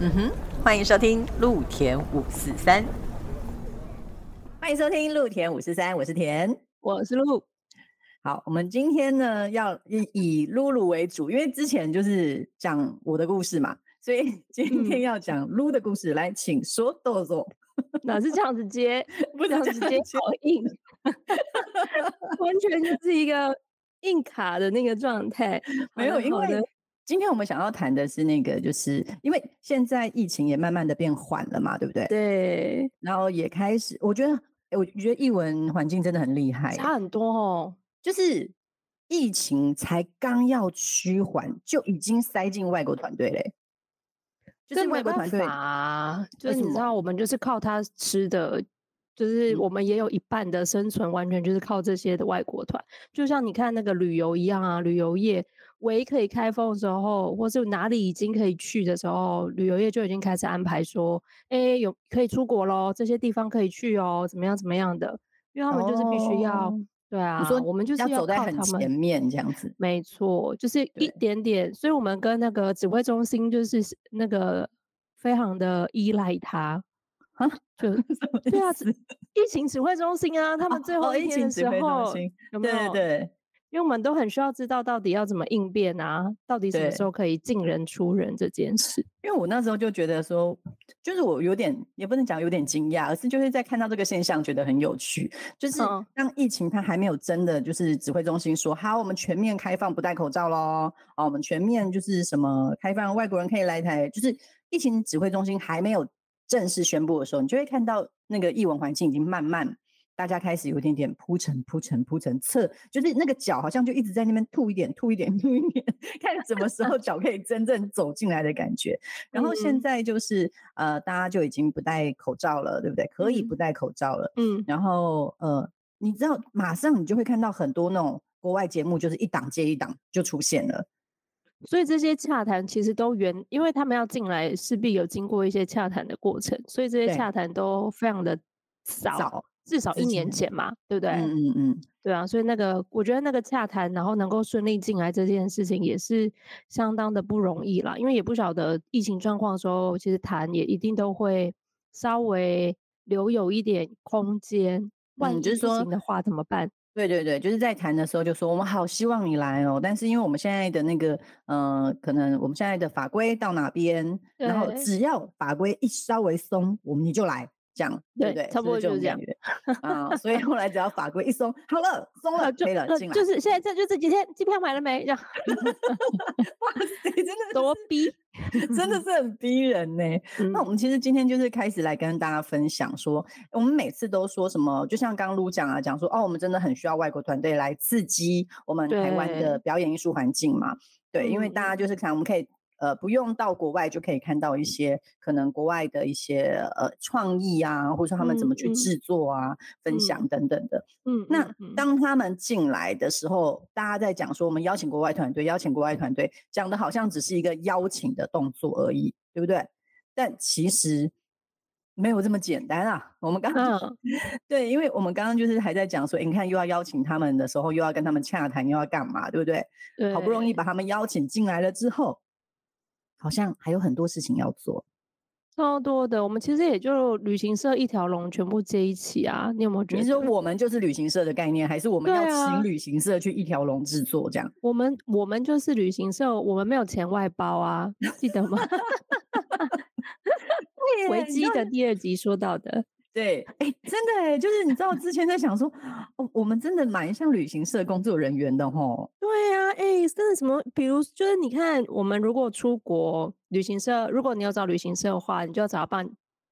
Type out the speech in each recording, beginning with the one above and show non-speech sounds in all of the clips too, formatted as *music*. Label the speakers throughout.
Speaker 1: 嗯哼，欢迎收听陆田五四三，欢迎收听陆田五四三，我是田，
Speaker 2: 我是露。
Speaker 1: 好，我们今天呢要以以露露为主，因为之前就是讲我的故事嘛，所以 *laughs* 今天要讲露的故事。来，请说，豆豆。
Speaker 2: 哪是这样子接？*laughs* 不这样子接，好硬，*laughs* 完全就是一个硬卡的那个状态。
Speaker 1: 没有，因为今天我们想要谈的是那个，就是因为现在疫情也慢慢的变缓了嘛，对不对？
Speaker 2: 对。
Speaker 1: 然后也开始，我觉得，我觉得译文环境真的很厉害，
Speaker 2: 差很多哦。
Speaker 1: 就是疫情才刚要趋缓，就已经塞进外国团队嘞。
Speaker 2: 就是外国团队啊，就是你知道，我们就是靠他吃的，就是我们也有一半的生存，完全就是靠这些的外国团。就像你看那个旅游一样啊，旅游业唯一可以开放的时候，或是哪里已经可以去的时候，旅游业就已经开始安排说，哎，有可以出国喽，这些地方可以去哦，怎么样怎么样的，因为他们就是必须要。对啊，我们就是
Speaker 1: 要走在很前面这样子，
Speaker 2: 没错，就是一点点，所以我们跟那个指挥中心就是那个非常的依赖他啊，就 *laughs* 对啊，疫情指挥中心啊，他们最后一天的时候有没有？
Speaker 1: 对。
Speaker 2: 因为我们都很需要知道到底要怎么应变啊，到底什么时候可以进人出人这件事。
Speaker 1: 因为我那时候就觉得说，就是我有点也不能讲有点惊讶，而是就是在看到这个现象觉得很有趣。就是当疫情它还没有真的就是指挥中心说好，我们全面开放不戴口罩喽，啊，我们全面就是什么开放外国人可以来台，就是疫情指挥中心还没有正式宣布的时候，你就会看到那个译文环境已经慢慢。大家开始有一点点铺陈、铺陈、铺陈，测就是那个脚好像就一直在那边吐一点、吐一点、吐一点，看什么时候脚可以真正走进来的感觉。然后现在就是呃，大家就已经不戴口罩了，对不对？可以不戴口罩了。嗯。然后呃，你知道，马上你就会看到很多那种国外节目，就是一档接一档就出现了。
Speaker 2: 所以这些洽谈其实都原，因为他们要进来，势必有经过一些洽谈的过程，所以这些洽谈都非常的早。至少一年前嘛，对不对？嗯嗯嗯，对啊，所以那个我觉得那个洽谈，然后能够顺利进来这件事情，也是相当的不容易啦。因为也不晓得疫情状况的时候，其实谈也一定都会稍微留有一点空间。万一不行的话怎么办？
Speaker 1: 对对对，就是在谈的时候就说我们好希望你来哦，但是因为我们现在的那个呃，可能我们现在的法规到哪边，然后只要法规一稍微松，我们你就来。这样对不对？
Speaker 2: 差不多就是这样
Speaker 1: 啊，所以后来只要法规一松，好了，松了，可以了，进来。
Speaker 2: 就是现在这就这几天，机票买了没？这样，*laughs*
Speaker 1: 哇塞，真的
Speaker 2: 多逼，
Speaker 1: 真的是很逼人呢。那我们其实今天就是开始来跟大家分享说，我们每次都说什么，就像刚刚卢讲啊，讲说哦，我们真的很需要外国团队来刺激我们台湾的表演艺术环境嘛。对，因为大家就是看我们可以。呃，不用到国外就可以看到一些可能国外的一些呃创意啊，或者说他们怎么去制作啊、分享等等的。嗯，那当他们进来的时候，大家在讲说我们邀请国外团队，邀请国外团队，讲的好像只是一个邀请的动作而已，对不对？但其实没有这么简单啊。我们刚刚对，因为我们刚刚就是还在讲说，你看又要邀请他们的时候，又要跟他们洽谈，又要干嘛，对不对？
Speaker 2: 对，
Speaker 1: 好不容易把他们邀请进来了之后。好像还有很多事情要做，
Speaker 2: 超多的。我们其实也就旅行社一条龙全部接一起啊。你有没有觉得？
Speaker 1: 你说我们就是旅行社的概念，还是我们要请旅行社去一条龙制作这样？
Speaker 2: 我们我们就是旅行社，我们没有钱外包啊，记得吗？*laughs* *laughs* 危机的第二集说到的。
Speaker 1: 对，哎，真的哎，就是你知道之前在想说，哦，我们真的蛮像旅行社工作人员的吼。
Speaker 2: 对呀，哎，真的什么，比如就是你看，我们如果出国旅行社，如果你要找旅行社的话，你就要找办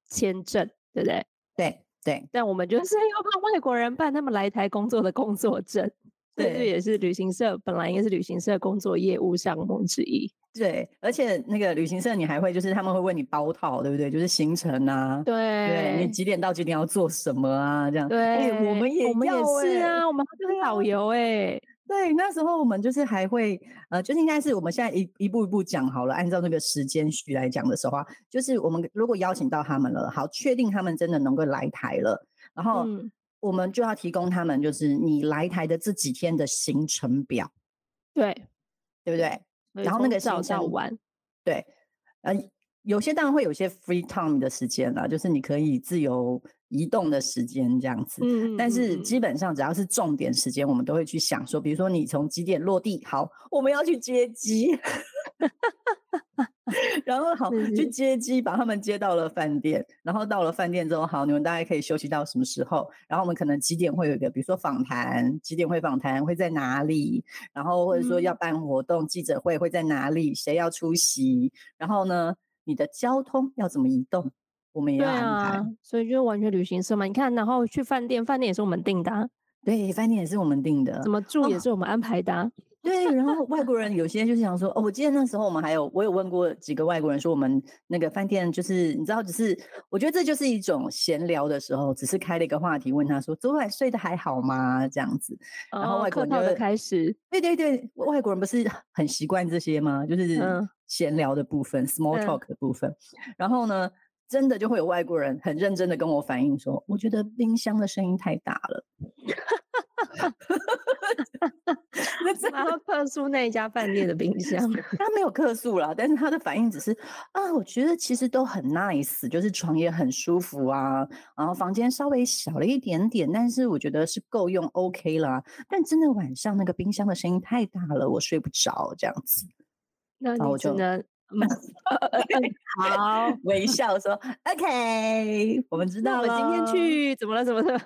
Speaker 2: 签证，对不对？
Speaker 1: 对对，
Speaker 2: 但我们就是要帮外国人办他们来台工作的工作证。对，这也是旅行社本来应该是旅行社工作业务项目之一。
Speaker 1: 对，而且那个旅行社你还会就是他们会问你包套，对不对？就是行程啊，
Speaker 2: 对，
Speaker 1: 你几点到几点要做什么啊？这样。
Speaker 2: 对，
Speaker 1: 我们也
Speaker 2: 我们也是啊，我们就是导游哎。
Speaker 1: 对，那时候我们就是还会呃，就是应该是我们现在一一步一步讲好了，按照那个时间序来讲的时候啊，就是我们如果邀请到他们了，好，确定他们真的能够来台了，然后我们就要提供他们就是你来台的这几天的行程表，
Speaker 2: 对，
Speaker 1: 对不对？然后那个
Speaker 2: 照照完，
Speaker 1: 对，呃，有些当然会有些 free time 的时间啦，就是你可以自由移动的时间这样子。嗯，但是基本上只要是重点时间，我们都会去想说，比如说你从几点落地，好，我们要去接机。*laughs* *laughs* 然后好去接机，把他们接到了饭店。然后到了饭店之后，好，你们大概可以休息到什么时候？然后我们可能几点会有一个，比如说访谈，几点会访谈，会在哪里？然后或者说要办活动，记者会会在哪里？谁要出席？然后呢，你的交通要怎么移动？我们也要安排。
Speaker 2: 所以就完全旅行社嘛，你看，然后去饭店，饭店也是我们订的。
Speaker 1: 对，饭店也是我们订的。
Speaker 2: 怎么住也是我们安排的。
Speaker 1: 对，然后外国人有些就是想说，哦，我记得那时候我们还有，我有问过几个外国人说，我们那个饭店就是你知道，只是我觉得这就是一种闲聊的时候，只是开了一个话题，问他说昨晚睡得还好吗？这样子，然后外国人
Speaker 2: 就开始，
Speaker 1: 对对对，外国人不是很习惯这些吗？就是闲聊的部分，small talk 的部分，然后呢，真的就会有外国人很认真的跟我反映说，我觉得冰箱的声音太大了。
Speaker 2: 然后客诉那一家饭店的冰箱，*laughs*
Speaker 1: 他没有客诉了，但是他的反应只是啊，我觉得其实都很 nice，就是床也很舒服啊，然后房间稍微小了一点点，但是我觉得是够用 OK 啦。但真的晚上那个冰箱的声音太大了，我睡不着这样子，
Speaker 2: 那我就。嗯，*laughs* 好，
Speaker 1: 微笑说：“OK，我们知道了。
Speaker 2: 今天去怎么了？怎么了？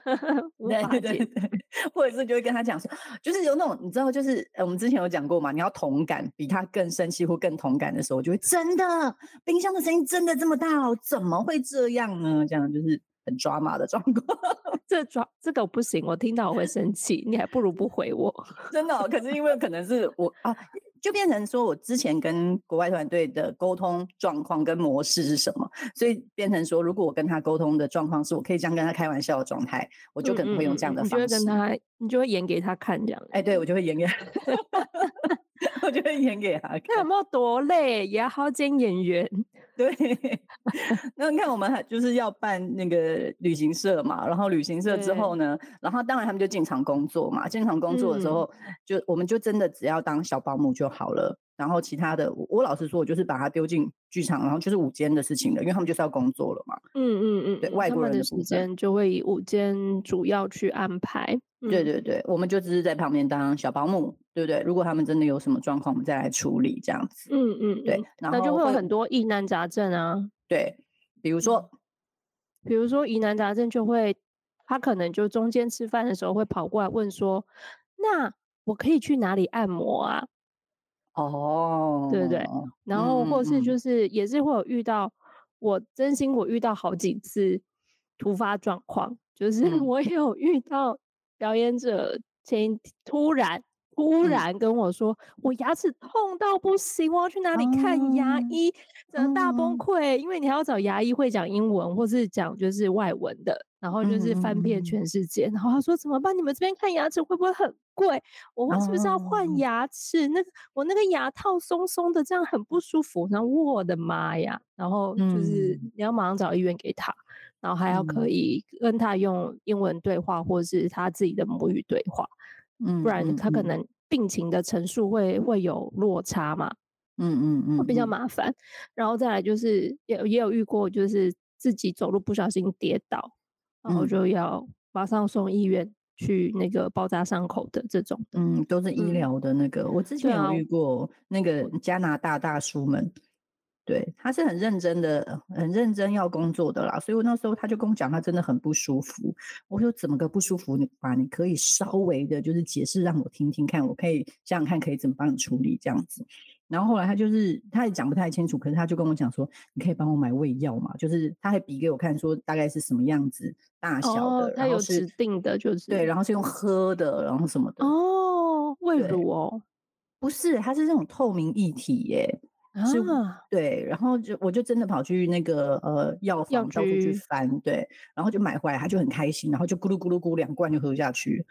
Speaker 2: *laughs*
Speaker 1: 对对对，或者是就会跟他讲说，就是有那种你知道，就是我们之前有讲过嘛，你要同感，比他更生气或更同感的时候，就会真的冰箱的声音真的这么大哦？怎么会这样呢？这样就是很抓马的状况。*laughs*
Speaker 2: 这抓这个不行，我听到我会生气，你还不如不回我。
Speaker 1: 真的，可是因为可能是我啊。”就变成说，我之前跟国外团队的沟通状况跟模式是什么？所以变成说，如果我跟他沟通的状况是我可以这样跟他开玩笑的状态，我就可能会用这样的方式。
Speaker 2: 你就会跟他，你就会演给他看这样。
Speaker 1: 哎，对，我就会演给，*laughs* 我就会演给他 *laughs* 看。
Speaker 2: 那有没有多累？也要好兼演员。
Speaker 1: 对，*laughs* 那你看，我们还就是要办那个旅行社嘛，然后旅行社之后呢，然后当然他们就进场工作嘛，进场工作的时候，就我们就真的只要当小保姆就好了。然后其他的，我老实说，我就是把它丢进剧场，然后就是午间的事情了，因为他们就是要工作了嘛。
Speaker 2: 嗯嗯嗯，
Speaker 1: 对，外国人
Speaker 2: 的时间就会以午间主要去安排。
Speaker 1: 对对对，我们就只是在旁边当小保姆，对不对？如果他们真的有什么状况，我们再来处理这样子。
Speaker 2: 嗯嗯，
Speaker 1: 对，
Speaker 2: 那就会有很多疑难杂症啊。
Speaker 1: 对，比如说，
Speaker 2: 比如说疑难杂症就会，他可能就中间吃饭的时候会跑过来问说：“那我可以去哪里按摩啊？”
Speaker 1: 哦，
Speaker 2: 对不对？然后或是就是也是会有遇到，我真心我遇到好几次突发状况，就是 *laughs* 我有遇到表演者前突然突然跟我说，我牙齿痛到不行，我要去哪里看牙医？真的大崩溃，因为你还要找牙医会讲英文或是讲就是外文的。然后就是翻遍全世界，然后他说怎么办？你们这边看牙齿会不会很贵？我是不是要换牙齿？那个我那个牙套松松的，这样很不舒服。然后我的妈呀！然后就是你要马上找医院给他，然后还要可以跟他用英文对话，或者是他自己的母语对话，嗯，不然他可能病情的陈述会会有落差嘛，
Speaker 1: 嗯嗯嗯，
Speaker 2: 会比较麻烦。然后再来就是也也有遇过，就是自己走路不小心跌倒。然后就要马上送医院去那个包扎伤口的这种，
Speaker 1: 嗯，都是医疗的那个。我之前有遇过那个加拿大大叔们，对，他是很认真的，很认真要工作的啦。所以我那时候他就跟我讲，他真的很不舒服。我说怎么个不舒服？你把你可以稍微的，就是解释让我听听看，我可以想想看可以怎么帮你处理这样子。然后后来他就是他也讲不太清楚，可是他就跟我讲说，你可以帮我买胃药嘛？就是他还比给我看说大概是什么样子大小的，
Speaker 2: 他有指定的，就是
Speaker 1: 对，然后是用喝的，然后什么的
Speaker 2: 哦，胃乳哦，
Speaker 1: 不是，它是这种透明液体耶，是，对，然后就我就真的跑去那个呃药房到处去翻，对，然后就买回来，他就很开心，然后就咕噜咕噜咕两罐就喝下去，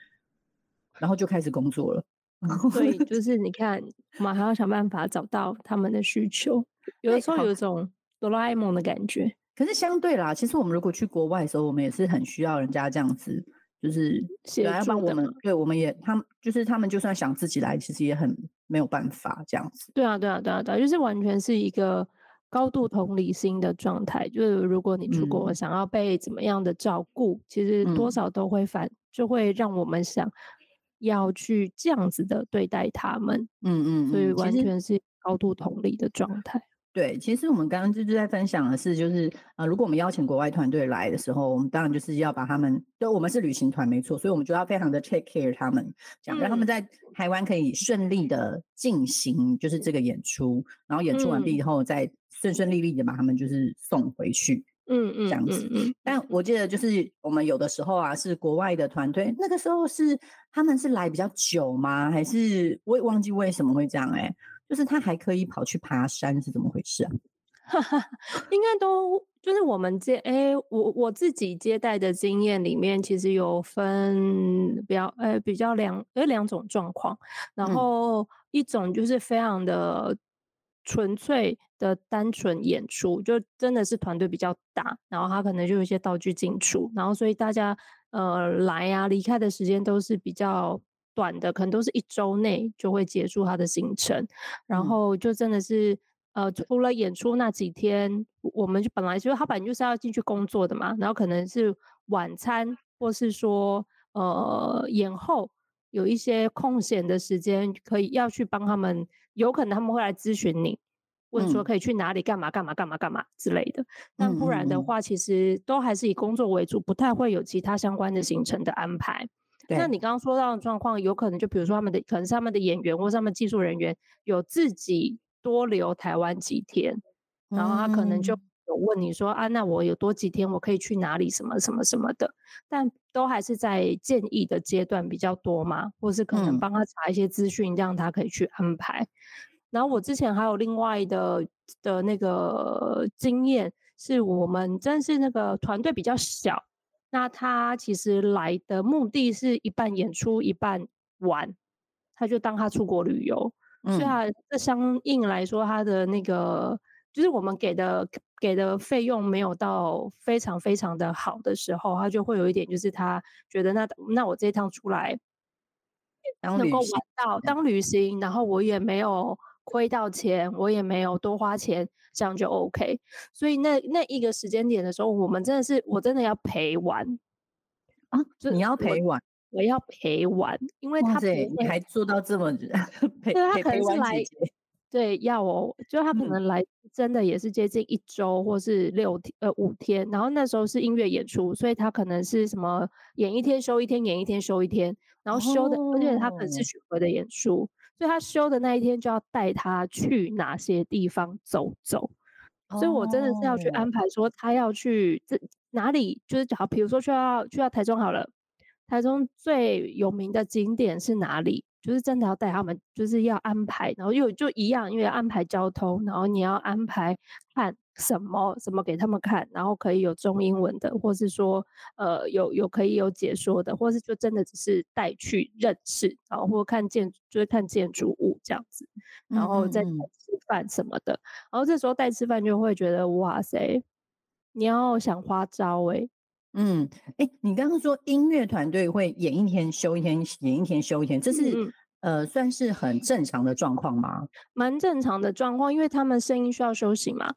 Speaker 1: 然后就开始工作了。
Speaker 2: 所以 *laughs* 就是你看，我们还要想办法找到他们的需求。有的时候有一种哆啦 A 梦的感觉。
Speaker 1: 可是相对啦，其实我们如果去国外的时候，我们也是很需要人家这样子，就是来帮我们。对，我们也他们就是他们，就算想自己来，其实也很没有办法这样子。
Speaker 2: 对啊，对啊，对啊，对啊，就是完全是一个高度同理心的状态，就是如果你出国想要被怎么样的照顾，其实多少都会反，就会让我们想要去这样子的对待他们。嗯嗯，所以完全是高度同理的状态。
Speaker 1: 对，其实我们刚刚就是在分享的是，就是呃，如果我们邀请国外团队来的时候，我们当然就是要把他们，就，我们是旅行团没错，所以我们就要非常的 take care 他们，这样让他们在台湾可以顺利的进行就是这个演出，然后演出完毕以后再顺顺利利的把他们就是送回去，嗯嗯，这样子。但我记得就是我们有的时候啊，是国外的团队，那个时候是他们是来比较久吗？还是我也忘记为什么会这样哎。就是他还可以跑去爬山，是怎么回事啊？*laughs*
Speaker 2: 应该都就是我们接哎，我我自己接待的经验里面，其实有分比较呃比较两呃两种状况，然后一种就是非常的纯粹的单纯演出，就真的是团队比较大，然后他可能就有一些道具进出，然后所以大家呃来呀离开的时间都是比较。短的可能都是一周内就会结束他的行程，然后就真的是呃，除了演出那几天，我们就本来就是他本来就是要进去工作的嘛，然后可能是晚餐或是说呃演后有一些空闲的时间，可以要去帮他们，有可能他们会来咨询你，问说可以去哪里干嘛干嘛干嘛干嘛之类的，但不然的话，其实都还是以工作为主，不太会有其他相关的行程的安排。那你刚刚说到的状况，有可能就比如说他们的，可能是他们的演员或他们技术人员有自己多留台湾几天，然后他可能就有问你说啊，那我有多几天我可以去哪里？什么什么什么的，但都还是在建议的阶段比较多嘛，或是可能帮他查一些资讯，让他可以去安排。然后我之前还有另外的的那个经验，是我们真是那个团队比较小。那他其实来的目的是一半演出一半玩，他就当他出国旅游，所以他这相应来说，他的那个就是我们给的给的费用没有到非常非常的好的时候，他就会有一点就是他觉得那那我这一趟出来能够玩到当旅行，然后我也没有。亏到钱，我也没有多花钱，这样就 OK。所以那那一个时间点的时候，我们真的是我真的要陪玩
Speaker 1: 啊！你要陪玩，
Speaker 2: 我要陪玩，因为他
Speaker 1: 你还做到这么陪陪陪玩姐姐。
Speaker 2: 对，要我就他可能来真的也是接近一周或是六天呃五天，然后那时候是音乐演出，所以他可能是什么演一天休一天，演一天休一天，然后休的，而且他可能是巡回的演出。所以他休的那一天就要带他去哪些地方走走，所以我真的是要去安排说他要去这哪里，就是好，比如说去到去到台中好了，台中最有名的景点是哪里？就是真的要带他们，就是要安排，然后又就一样，因为安排交通，然后你要安排看什么什么给他们看，然后可以有中英文的，或是说呃有有可以有解说的，或是就真的只是带去认识，然后或看建就是看建筑物这样子，然后再吃饭什么的，然后这时候带吃饭就会觉得哇塞，你要想花招哎。
Speaker 1: 嗯，哎，你刚刚说音乐团队会演一天休一天，演一天休一天，这是呃算是很正常的状况吗？
Speaker 2: 蛮正常的状况，因为他们声音需要休息嘛。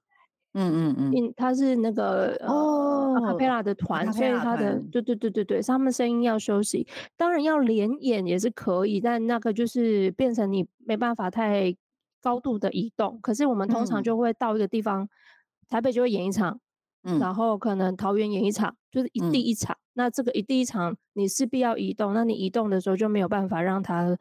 Speaker 2: 嗯嗯嗯，他是那个哦阿卡贝拉的团，所以他的对对对对对，他们声音要休息。当然要连演也是可以，但那个就是变成你没办法太高度的移动。可是我们通常就会到一个地方，台北就会演一场。然后可能桃园演一场，就是一第一场。那这个一第一场，你势必要移动。那你移动的时候就没有办法让他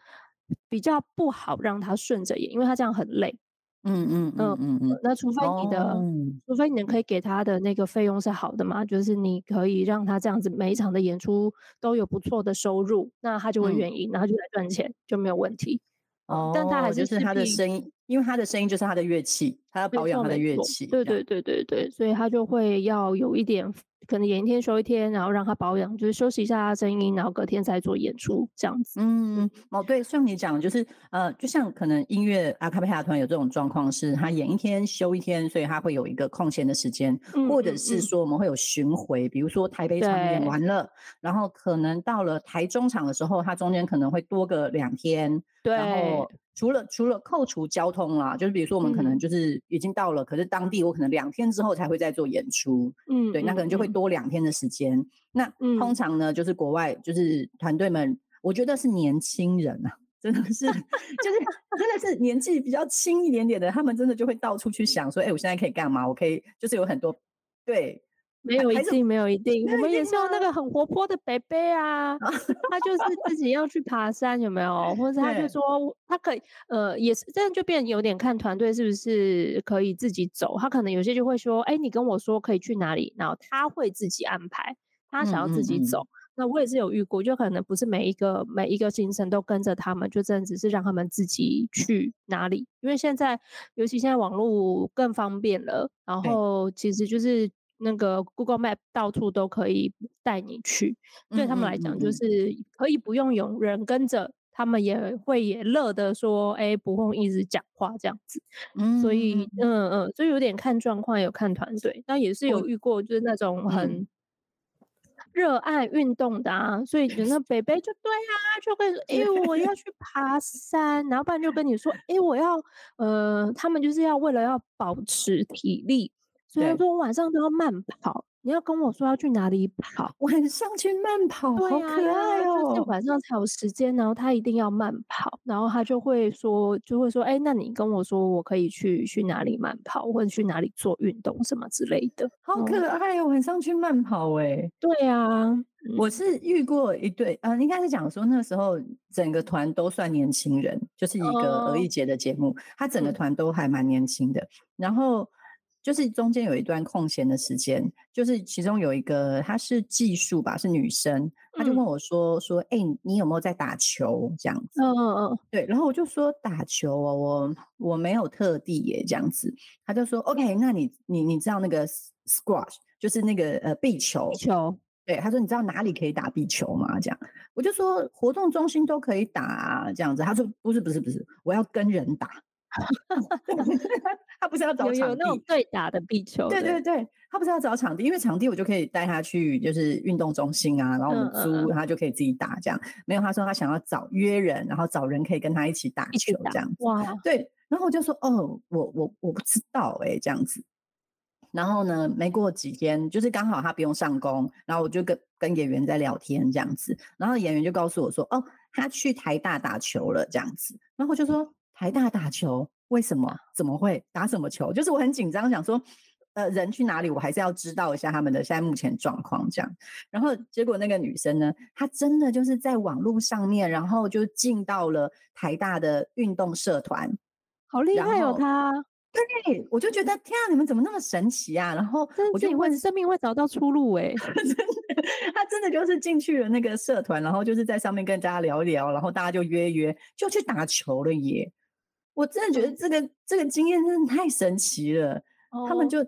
Speaker 2: 比较不好让他顺着演，因为他这样很累。嗯嗯嗯嗯嗯。那除非你的，除非你可以给他的那个费用是好的嘛，就是你可以让他这样子每一场的演出都有不错的收入，那他就会愿意，然后就来赚钱就没有问题。
Speaker 1: 哦，但他还是是他的声音。因为他的声音就是他的乐器，他要保养他的乐器。
Speaker 2: 对对对对对，所以他就会要有一点，可能演一天休一天，然后让他保养，就是休息一下他声音，然后隔天再做演出这样子。
Speaker 1: 嗯，哦对，像你讲，就是呃，就像可能音乐阿卡贝拉团有这种状况，是他演一天休一天，所以他会有一个空闲的时间，或者是说我们会有巡回，比如说台北场演完了，然后可能到了台中场的时候，他中间可能会多个两天，然后。除了除了扣除交通啦，就是比如说我们可能就是已经到了，可是当地我可能两天之后才会再做演出，嗯，对，那可能就会多两天的时间。那通常呢，就是国外就是团队们，我觉得是年轻人啊，*laughs* 真的是就是真的是年纪比较轻一点点的，他们真的就会到处去想说，哎，我现在可以干嘛？我可以就是有很多对。
Speaker 2: 没有一定，没有一定。我们也是有那个很活泼的北北啊，他就是自己要去爬山，有没有？或者他就说他可以，呃，也是这样，就变有点看团队是不是可以自己走。他可能有些就会说，哎，你跟我说可以去哪里，然后他会自己安排，他想要自己走。那我也是有遇过，就可能不是每一个每一个行程都跟着他们，就真的只是让他们自己去哪里。因为现在，尤其现在网络更方便了，然后其实就是。那个 Google Map 到处都可以带你去，对他们来讲就是可以不用有人跟着，他们也会也乐的说，哎，不用一直讲话这样子。所以，嗯嗯，就有点看状况，有看团队，那也是有遇过，就是那种很热爱运动的啊。所以那 *laughs* 北北就对啊，就会说，哎，我要去爬山，然后不然就跟你说，哎，我要，呃，他们就是要为了要保持体力。所以说我晚上都要慢跑，你要跟我说要去哪里跑，
Speaker 1: 晚上去慢跑，好可爱
Speaker 2: 哦！就是晚上才有时间，然后他一定要慢跑，然后他就会说，就会说，哎，那你跟我说我可以去去哪里慢跑，或者去哪里做运动什么之类的，
Speaker 1: 好可爱哦！晚上去慢跑，哎，
Speaker 2: 对啊，
Speaker 1: 我是遇过一对，呃，应该是讲说那时候整个团都算年轻人，就是一个儿艺节的节目，他整个团都还蛮年轻的，然后。就是中间有一段空闲的时间，就是其中有一个她是技术吧，是女生，她就问我说说，哎，你有没有在打球？这样子？嗯嗯嗯，对，然后我就说打球哦，我我没有特地耶。这样子，他就说 OK，那你你你知道那个 squash 就是那个呃壁球。
Speaker 2: 球，
Speaker 1: 对，他说你知道哪里可以打壁球吗？这样，我就说活动中心都可以打这样子，他说不是不是不是，我要跟人打。*laughs* 他不是要找场地，
Speaker 2: 有那种对打的壁球。
Speaker 1: 对对对，他不是要找场地，因为场地我就可以带他去，就是运动中心啊，然后我们租，他就可以自己打这样。没有，他说他想要找约人，然后找人可以跟他一起打球这样。哇，对。然后我就说，哦，我我我不知道哎，这样子。然后呢，没过几天，就是刚好他不用上工，然后我就跟跟演员在聊天这样子，然后演员就告诉我说，哦，他去台大打球了这样子。然后我就说。台大打球，为什么？怎么会打什么球？就是我很紧张，想说，呃，人去哪里，我还是要知道一下他们的现在目前状况这样。然后结果那个女生呢，她真的就是在网络上面，然后就进到了台大的运动社团，
Speaker 2: 好厉害哦！她，
Speaker 1: 对，我就觉得天啊，你们怎么那么神奇啊？然后我就
Speaker 2: 问，生命会找到出路哎，*laughs*
Speaker 1: 真的，他真的就是进去了那个社团，然后就是在上面跟大家聊一聊，然后大家就约约，就去打球了耶。我真的觉得这个这个经验真的太神奇了，他们就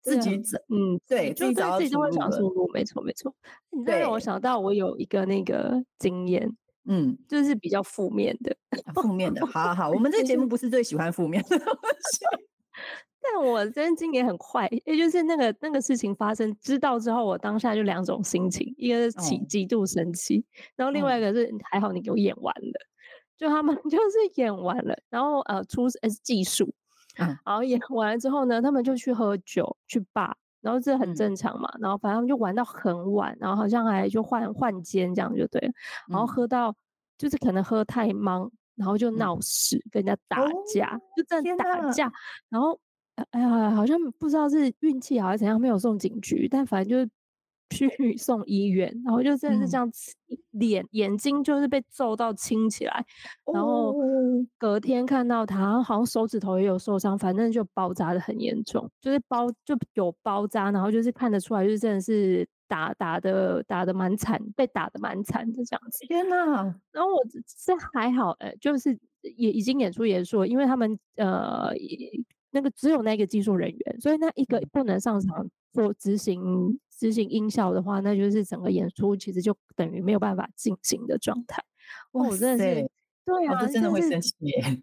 Speaker 1: 自己找，嗯，对，
Speaker 2: 自己
Speaker 1: 找
Speaker 2: 自己就会找出路，没错没错。你这让我想到我有一个那个经验，*laughs* 嗯，就是比较负面的，
Speaker 1: 负面的。好好好，我们这个节目不是最喜欢负面的东西，*laughs*
Speaker 2: 但我真经验很快，也就是那个那个事情发生，知道之后，我当下就两种心情，一个是极极度生气，然后另外一个是还好你给我演完了。就他们 *laughs* 就是演完了，然后呃出呃技术，然后演完了之后呢，他们就去喝酒去吧，然后这很正常嘛，然后反正他们就玩到很晚，然后好像还就换换间这样就对了，然后喝到就是可能喝太忙，然后就闹事，跟人家。打架，就真的打架，然后哎呀好像不知道是运气好还是怎样，没有送警局，但反正就是。去送医院，然后就真的是这样，脸眼睛就是被揍到青起来，然后隔天看到他好像手指头也有受伤，反正就包扎的很严重，就是包就有包扎，然后就是看得出来，就是真的是打打的打的蛮惨，被打的蛮惨的这样子。
Speaker 1: 天哪！
Speaker 2: 然后我这还好，哎，就是也已经演出结束，因为他们呃那个只有那个技术人员，所以那一个不能上场做执行。执行音效的话，那就是整个演出其实就等于没有办法进行的状态。哇，我真的是，对啊，
Speaker 1: 真的会生气，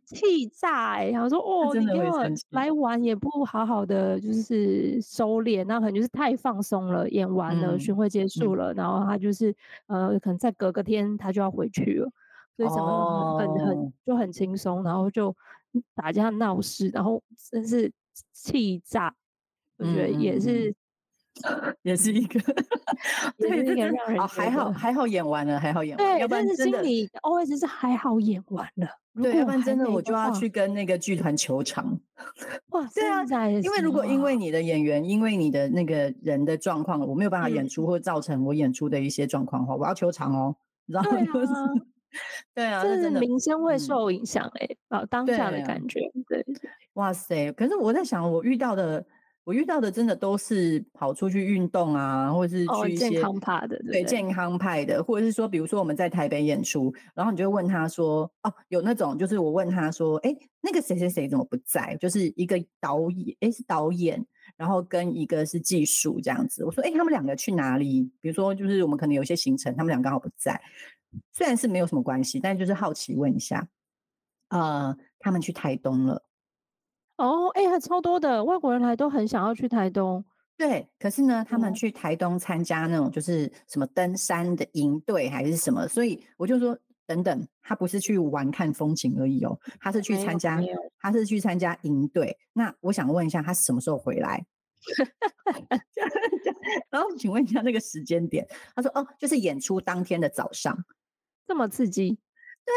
Speaker 2: 气炸哎！然后说，*laughs* 哦，你给我来玩也不好好的，就是收敛，那可能就是太放松了。演完了，巡回结束了，然后他就是呃，可能再隔个天他就要回去了。所以整个很很就很轻松，然后就打架闹事，然后真是气炸，我觉得也是。*laughs*
Speaker 1: 也是一个，*laughs*
Speaker 2: 对，
Speaker 1: 这
Speaker 2: 个让人
Speaker 1: 还好，还好演完了，还好演完。
Speaker 2: 对，但是心里 always 是还好演完了。
Speaker 1: 对，
Speaker 2: 要
Speaker 1: 不然真的我就要去跟那个剧团求偿。*laughs*
Speaker 2: 哇，对啊，
Speaker 1: 因为如果因为你的演员，因为你的那个人的状况，我没有办法演出，或造成我演出的一些状况的话，我要求偿哦。你知道吗？对啊，
Speaker 2: 这是名声会受影响哎，啊，当下的感觉。对，
Speaker 1: 哇塞！可是我在想，我遇到的。我遇到的真的都是跑出去运动啊，或者是去一些
Speaker 2: 健康派的，
Speaker 1: 对健康派的，或者是说，比如说我们在台北演出，然后你就问他说，哦，有那种就是我问他说，哎，那个谁谁谁怎么不在？就是一个导演，哎，是导演，然后跟一个是技术这样子。我说，哎，他们两个去哪里？比如说，就是我们可能有些行程，他们俩刚好不在，虽然是没有什么关系，但就是好奇问一下，呃，他们去台东了。
Speaker 2: 哦，哎，还超多的外国人来都很想要去台东。
Speaker 1: 对，可是呢，他们去台东参加那种就是什么登山的营队还是什么，所以我就说等等，他不是去玩看风景而已哦，他是去参加，他是去参加营队。那我想问一下，他什么时候回来？*laughs* 然后请问一下那个时间点，他说哦，就是演出当天的早上，
Speaker 2: 这么刺激。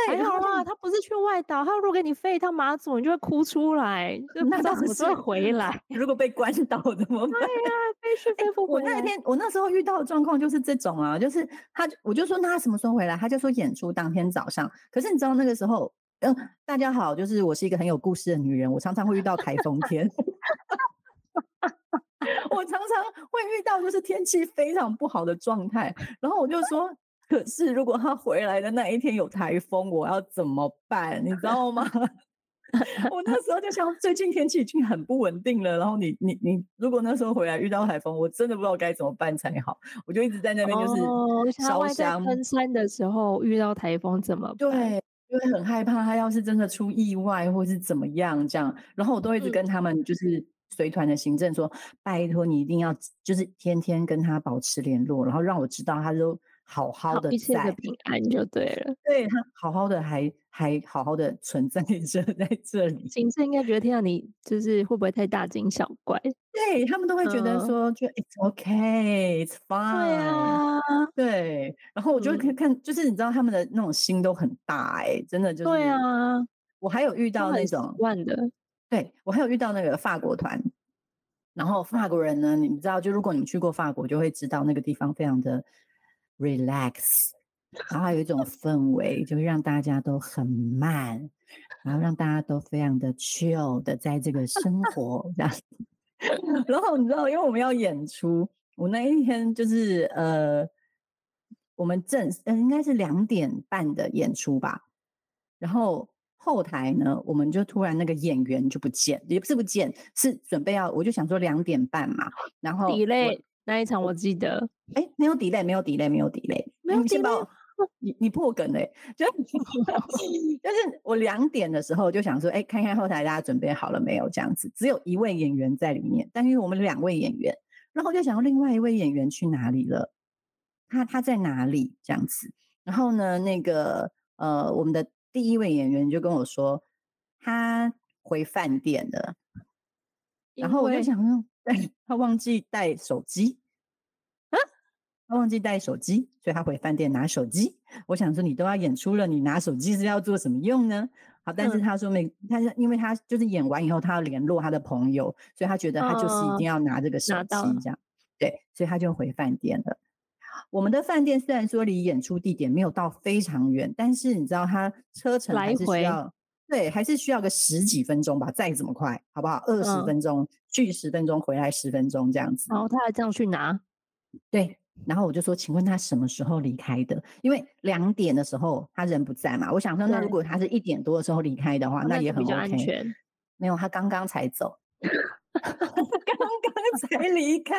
Speaker 1: 对，
Speaker 2: 还好啊，他不是去外岛，他如果给你飞一趟马祖，你就会哭出来，*laughs* 就不知道什么时候回来。
Speaker 1: 如果被关岛 *laughs* 怎么办？对
Speaker 2: 呀，飞去飞不回
Speaker 1: 来。我那天我那时候遇到的状况就是这种啊，就是他，我就说那他什么时候回来？他就说演出当天早上。可是你知道那个时候，嗯，大家好，就是我是一个很有故事的女人，我常常会遇到台风天，*laughs* 我常常会遇到就是天气非常不好的状态，然后我就说。可是，如果他回来的那一天有台风，我要怎么办？你知道吗？*laughs* 我那时候就想，最近天气已经很不稳定了。然后你、你、你，如果那时候回来遇到台风，我真的不知道该怎么办才好。我就一直在那边就是烧香。
Speaker 2: 登山的时候遇到台风怎么办？
Speaker 1: 对，因为很害怕他要是真的出意外或是怎么样这样。然后我都一直跟他们就是随团的行政说，拜托你一定要就是天天跟他保持联络，然后让我知道他都。好好的在
Speaker 2: 平安就对了，*laughs*
Speaker 1: 对他好好的还还好好的存在着 *laughs* 在这里。
Speaker 2: 行政应该觉得听到你就是会不会太大惊小怪？
Speaker 1: 对他们都会觉得说，就 it's okay, it's fine。
Speaker 2: 对啊，
Speaker 1: 对。然后我就看看，就是你知道他们的那种心都很大哎，真的就是。
Speaker 2: 对啊，
Speaker 1: 我还有遇到那种
Speaker 2: 万的，
Speaker 1: 对我还有遇到那个法国团，然后法国人呢，你们知道，就如果你们去过法国，就会知道那个地方非常的。relax，然后有一种 *laughs* 氛围，就会让大家都很慢，然后让大家都非常的 chill 的在这个生活这样。*laughs* 然后你知道，因为我们要演出，我那一天就是呃，我们正呃应该是两点半的演出吧。然后后台呢，我们就突然那个演员就不见，也不是不见，是准备要，我就想说两点半嘛，然后
Speaker 2: delay。那一场我记得，
Speaker 1: 哎，没有 delay，没有 delay，没有 delay，
Speaker 2: 没有 delay，
Speaker 1: 你你破梗嘞，就 *laughs* 就是我两点的时候就想说，哎，看看后台大家准备好了没有？这样子，只有一位演员在里面，但因为我们两位演员，然后我就想，另外一位演员去哪里了？他他在哪里？这样子，然后呢，那个呃，我们的第一位演员就跟我说，他回饭店了，然后我就想说。对他忘记带手机啊，他忘记带手机，所以他回饭店拿手机。我想说，你都要演出了，你拿手机是要做什么用呢？好，但是他说没，他是因为他就是演完以后，他要联络他的朋友，所以他觉得他就是一定要拿这个手机这样。对，所以他就回饭店了。我们的饭店虽然说离演出地点没有到非常远，但是你知道他车程还是需要。对，还是需要个十几分钟吧，再怎么快，好不好？二十分钟去十分钟，回来十分钟这样子。
Speaker 2: 然后他还这样去拿，
Speaker 1: 对。然后我就说，请问他什么时候离开的？因为两点的时候他人不在嘛。我想说，那如果他是一点多的时候离开的话，那也很
Speaker 2: 安全。
Speaker 1: 没有，他刚刚才走，*laughs* 刚刚才离开，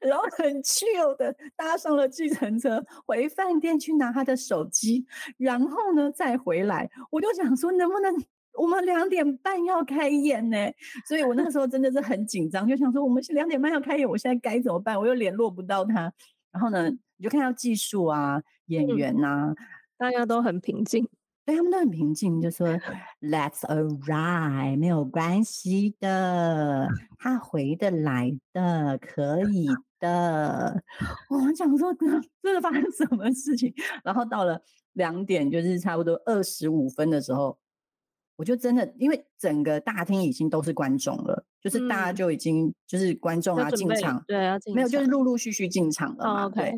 Speaker 1: 然后很 chill 的搭上了计程车回饭店去拿他的手机，然后呢再回来。我就想说，能不能？我们两点半要开演呢，所以我那个时候真的是很紧张，就想说我们是两点半要开演，我现在该怎么办？我又联络不到他，然后呢，你就看到技术啊、演员呐，
Speaker 2: 大家都很平静。
Speaker 1: 对他们都很平静，就说 *laughs* Let's alright，没有关系的，他回得来的，可以的。我们想说，*laughs* 这是发生什么事情？然后到了两点，就是差不多二十五分的时候，我就真的，因为整个大厅已经都是观众了，就是大家就已经就是观众啊进场，
Speaker 2: 对啊，
Speaker 1: 没有，就是陆陆续续进场了嘛，OK，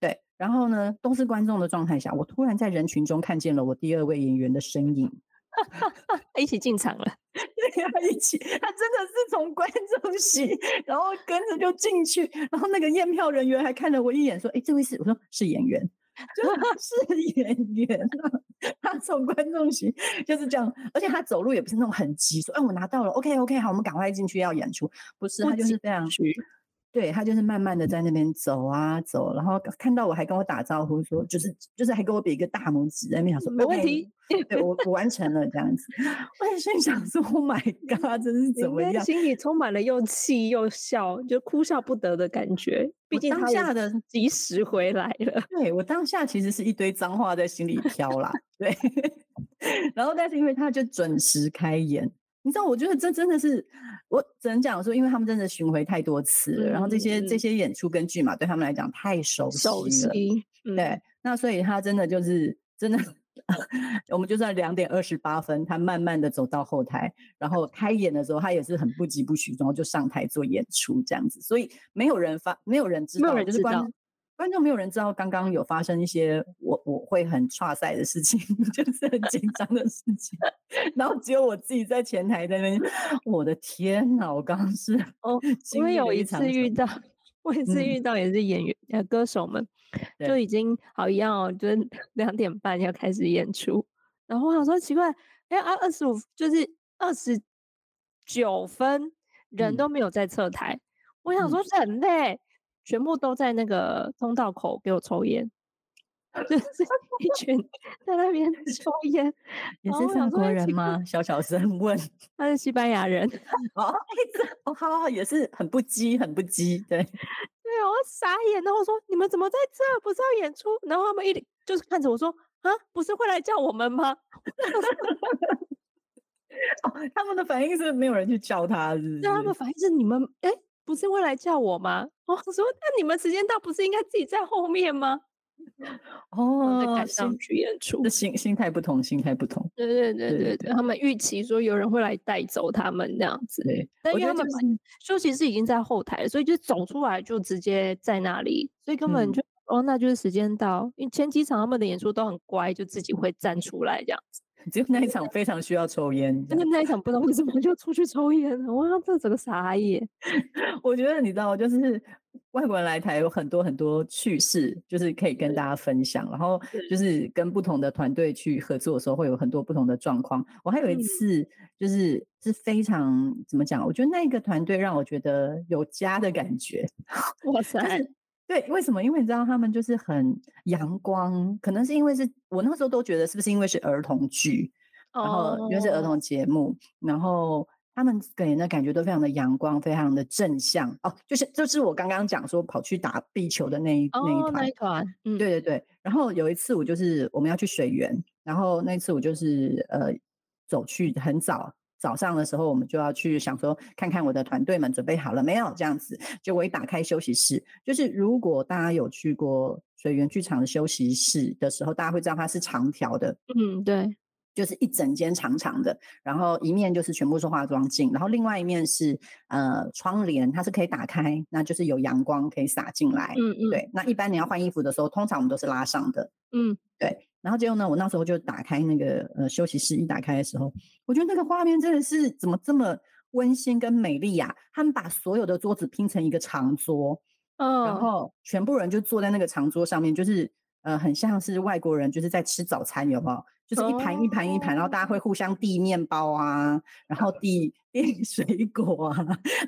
Speaker 1: 对。然后呢，都是观众的状态下，我突然在人群中看见了我第二位演员的身影，*laughs*
Speaker 2: 一起进场了。*laughs*
Speaker 1: 对呀，一起，他真的是从观众席，然后跟着就进去，然后那个验票人员还看了我一眼，说：“哎，这位是？”我说：“是演员，是演员啊。*laughs* ”他从观众席就是这样，而且他走路也不是那种很急，说：“哎，我拿到了，OK，OK，好，我们赶快进去要演出。”不是，他就是这样。对他就是慢慢的在那边走啊走，然后看到我还跟我打招呼，说就是就是还给我比一个大拇指，在那边想说
Speaker 2: 没问题，
Speaker 1: 对我我完成了这样子。我也心想说，Oh my god，这是怎么样？
Speaker 2: 心里充满了又气又笑，就哭笑不得的感觉。毕竟
Speaker 1: 当下的 *laughs*
Speaker 2: 及时回来了。
Speaker 1: 对我当下其实是一堆脏话在心里飘啦，对。*laughs* 然后但是因为他就准时开演。你知道，我觉得这真的是，我只能讲说，因为他们真的巡回太多次了，然后这些这些演出跟剧嘛，对他们来讲太熟悉了。对，那所以他真的就是真的，*laughs* 我们就算两点二十八分，他慢慢的走到后台，然后开演的时候，他也是很不疾不徐，然后就上台做演出这样子，所以没有人发，没有人知道，就是关。观众没有人知道刚刚有发生一些我我会很差赛的事情，*laughs* 就是很紧张的事情，然后只有我自己在前台在那边，我的天哪！我刚刚是
Speaker 2: 哦，*laughs* 因为有一次遇到，*laughs* 我一次遇到也是演员呃歌手们就已经好一样哦，就是两点半要开始演出，然后我想说奇怪，哎啊二十五就是二十九分人都没有在侧台，我想说很累。全部都在那个通道口给我抽烟，就是 *laughs* 一群在那边 *laughs* 抽烟。
Speaker 1: 也是法国人吗？小小声问。
Speaker 2: 他是西班牙人。*laughs*
Speaker 1: 哦，哦，好好，也是很不羁，很不羁。对，
Speaker 2: 对，我傻眼，然后说你们怎么在这？不是要演出？然后他们一就是看着我说啊，不是会来叫我们吗？
Speaker 1: 哦，他们的反应是没有人去叫他，是？
Speaker 2: 那，他们反应是你们哎。不是会来叫我吗？我说那你们时间到，不是应该自己在后面吗？
Speaker 1: 哦，
Speaker 2: 赶上去演出，
Speaker 1: 心心态不同，心态不同。
Speaker 2: 对对对对对，他们预期说有人会来带走他们这样子。
Speaker 1: 对，
Speaker 2: 但因为他们休息室已经在后台，所以就走出来就直接在那里，所以根本就哦，那就是时间到。因为前几场他们的演出都很乖，就自己会站出来这样子。
Speaker 1: 只有那一场非常需要抽烟，
Speaker 2: 那那一场不知道为什么就出去抽烟了，哇，这整个傻眼。*laughs*
Speaker 1: 我觉得你知道，就是外国人来台有很多很多趣事，就是可以跟大家分享。然后就是跟不同的团队去合作的时候，会有很多不同的状况。我还有一次就是是非常怎么讲？我觉得那个团队让我觉得有家的感觉。哇塞！*laughs* 对，为什么？因为你知道他们就是很阳光，可能是因为是我那时候都觉得是不是因为是儿童剧，然后因为是儿童节目，然后他们给人的感觉都非常的阳光，非常的正向哦。就是就是我刚刚讲说跑去打壁球的那一
Speaker 2: 那一团，
Speaker 1: 嗯，对对对。然后有一次我就是我们要去水源，然后那次我就是呃走去很早。早上的时候，我们就要去想说，看看我的团队们准备好了没有？这样子，就我一打开休息室，就是如果大家有去过水源剧场的休息室的时候，大家会知道它是长条的，
Speaker 2: 嗯，对，
Speaker 1: 就是一整间长长的，然后一面就是全部是化妆镜，然后另外一面是呃窗帘，它是可以打开，那就是有阳光可以洒进来，
Speaker 2: 嗯嗯，
Speaker 1: 对。那一般你要换衣服的时候，通常我们都是拉上的，
Speaker 2: 嗯，
Speaker 1: 对。然后结果呢？我那时候就打开那个呃休息室，一打开的时候，我觉得那个画面真的是怎么这么温馨跟美丽呀！他们把所有的桌子拼成一个长桌，
Speaker 2: 嗯，
Speaker 1: 然后全部人就坐在那个长桌上面，就是呃很像是外国人就是在吃早餐，有没有？就是一盘一盘一盘，然后大家会互相递面包啊，然后递 *laughs* 递水果啊，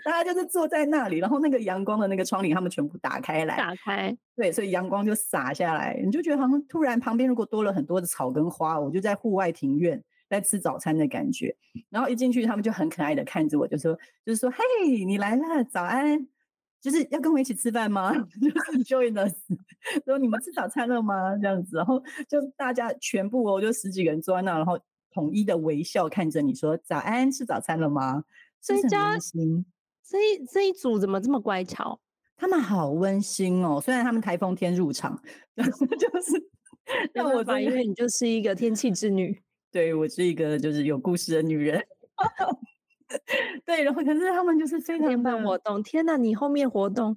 Speaker 1: 大家就是坐在那里，然后那个阳光的那个窗帘他们全部打开来，
Speaker 2: 打开，
Speaker 1: 对，所以阳光就洒下来，你就觉得好像突然旁边如果多了很多的草跟花，我就在户外庭院在吃早餐的感觉。然后一进去，他们就很可爱的看着我，就说就是说，嘿，你来了，早安。就是要跟我一起吃饭吗？*laughs* *laughs* 就是 join us，*laughs* 说你们吃早餐了吗？这样子，然后就大家全部哦，就十几个人坐在那，然后统一的微笑看着你说早安，吃早餐了吗？
Speaker 2: 所以家这一这一组怎么这么乖巧？
Speaker 1: 他们好温馨哦，虽然他们台风天入场，就是
Speaker 2: 让我因为你就是一个天气之女，
Speaker 1: 对我是一个就是有故事的女人。*laughs* 对，然后可是他们就是非常
Speaker 2: 办活动。天哪，你后面活动，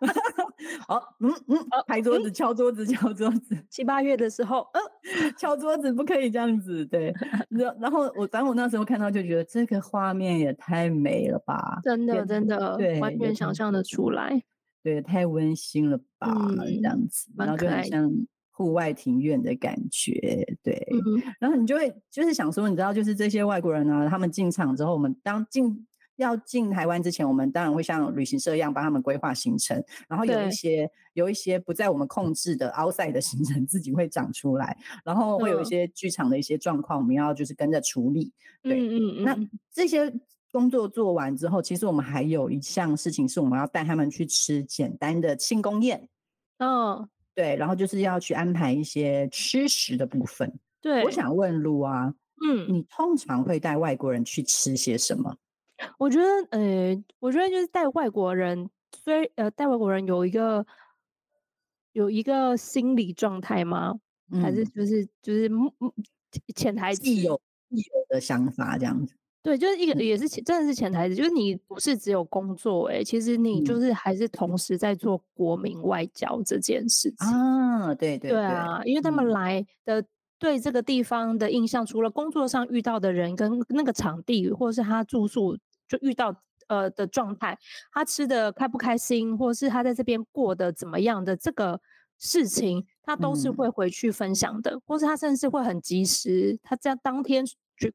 Speaker 2: *laughs*
Speaker 1: 好，嗯嗯，拍桌子、敲桌子、敲桌子。
Speaker 2: 七八月的时候，
Speaker 1: 嗯，*laughs* 敲桌子不可以这样子。对，然然后我，反正我那时候看到就觉得这个画面也太美了吧，
Speaker 2: 真的真的，对，完全想象的出来。
Speaker 1: 对，太温馨了吧，这样子，然后就很像。户外庭院的感觉，对，然后你就会就是想说，你知道，就是这些外国人呢，他们进场之后，我们当进要进台湾之前，我们当然会像旅行社一样帮他们规划行程，然后有一些有一些不在我们控制的 outside 的行程 *laughs* 自己会长出来，然后会有一些剧场的一些状况，我们要就是跟着处理。对，嗯嗯，那这些工作做完之后，其实我们还有一项事情是我们要带他们去吃简单的庆功宴。嗯。对，然后就是要去安排一些吃食的部分。
Speaker 2: 对，
Speaker 1: 我想问路啊，嗯，你通常会带外国人去吃些什么？*sniffs*
Speaker 2: 我觉得，呃，我觉得就是带外国人，虽呃带外国人有一个有一个心理状态吗？还是就是就是潜台词
Speaker 1: 有有的想法这样子？
Speaker 2: 对，就是一个也是真的是潜台词，就是你不是只有工作，哎，其实你就是还是同时在做国民外交这件事情。
Speaker 1: 啊，对对
Speaker 2: 对啊，因为他们来的对这个地方的印象，除了工作上遇到的人跟那个场地，或者是他住宿就遇到呃的状态，他吃的开不开心，或者是他在这边过得怎么样的这个事情，他都是会回去分享的，或是他甚至会很及时，他在当天。